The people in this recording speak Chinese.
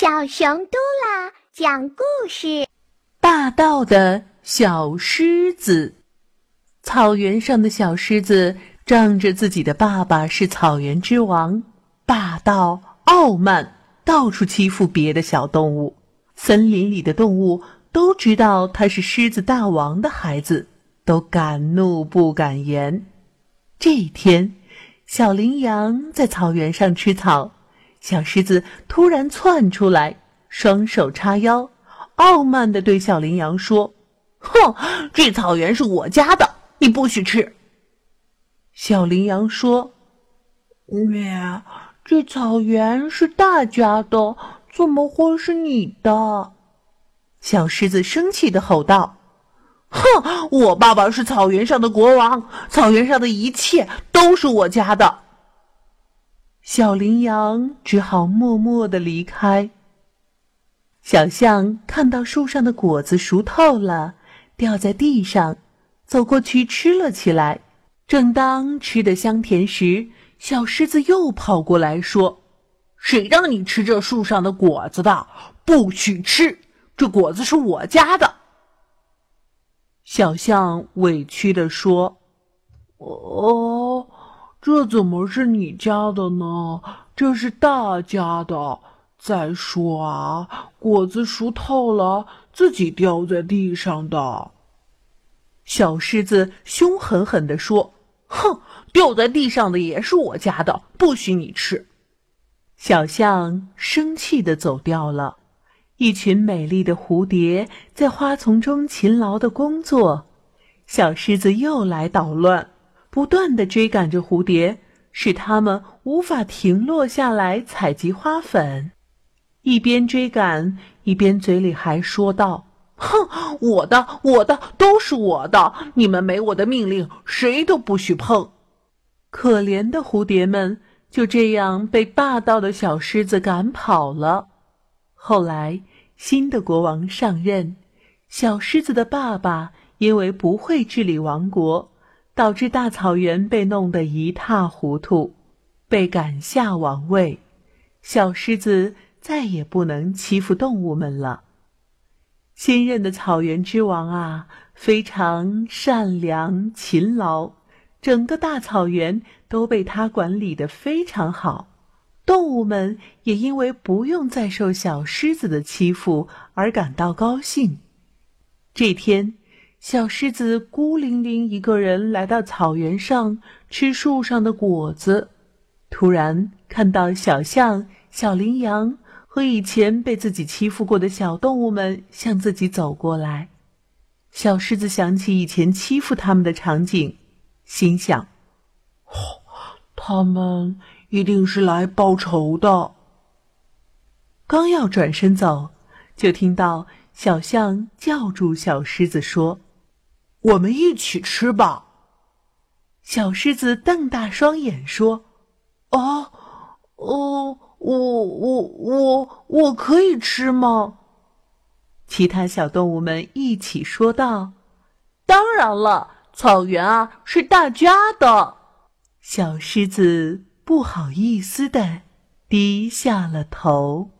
小熊嘟啦讲故事：霸道的小狮子。草原上的小狮子仗着自己的爸爸是草原之王，霸道傲慢，到处欺负别的小动物。森林里的动物都知道他是狮子大王的孩子，都敢怒不敢言。这一天，小羚羊在草原上吃草。小狮子突然窜出来，双手叉腰，傲慢地对小羚羊说：“哼，这草原是我家的，你不许吃。”小羚羊说：“咩，这草原是大家的，怎么会是你的？”小狮子生气地吼道：“哼，我爸爸是草原上的国王，草原上的一切都是我家的。”小羚羊只好默默的离开。小象看到树上的果子熟透了，掉在地上，走过去吃了起来。正当吃得香甜时，小狮子又跑过来说：“谁让你吃这树上的果子的？不许吃！这果子是我家的。”小象委屈的说：“哦。”这怎么是你家的呢？这是大家的。再说啊，果子熟透了，自己掉在地上的。小狮子凶狠狠地说：“哼，掉在地上的也是我家的，不许你吃。”小象生气的走掉了。一群美丽的蝴蝶在花丛中勤劳的工作，小狮子又来捣乱。不断的追赶着蝴蝶，使它们无法停落下来采集花粉。一边追赶，一边嘴里还说道：“哼，我的，我的，都是我的！你们没我的命令，谁都不许碰。”可怜的蝴蝶们就这样被霸道的小狮子赶跑了。后来，新的国王上任，小狮子的爸爸因为不会治理王国。导致大草原被弄得一塌糊涂，被赶下王位，小狮子再也不能欺负动物们了。新任的草原之王啊，非常善良勤劳，整个大草原都被他管理的非常好，动物们也因为不用再受小狮子的欺负而感到高兴。这天。小狮子孤零零一个人来到草原上吃树上的果子，突然看到小象、小羚羊和以前被自己欺负过的小动物们向自己走过来。小狮子想起以前欺负他们的场景，心想：“哦，他们一定是来报仇的。”刚要转身走，就听到小象叫住小狮子说。我们一起吃吧。小狮子瞪大双眼说：“哦，哦，我我我我可以吃吗？”其他小动物们一起说道：“当然了，草原啊是大家的。”小狮子不好意思的低下了头。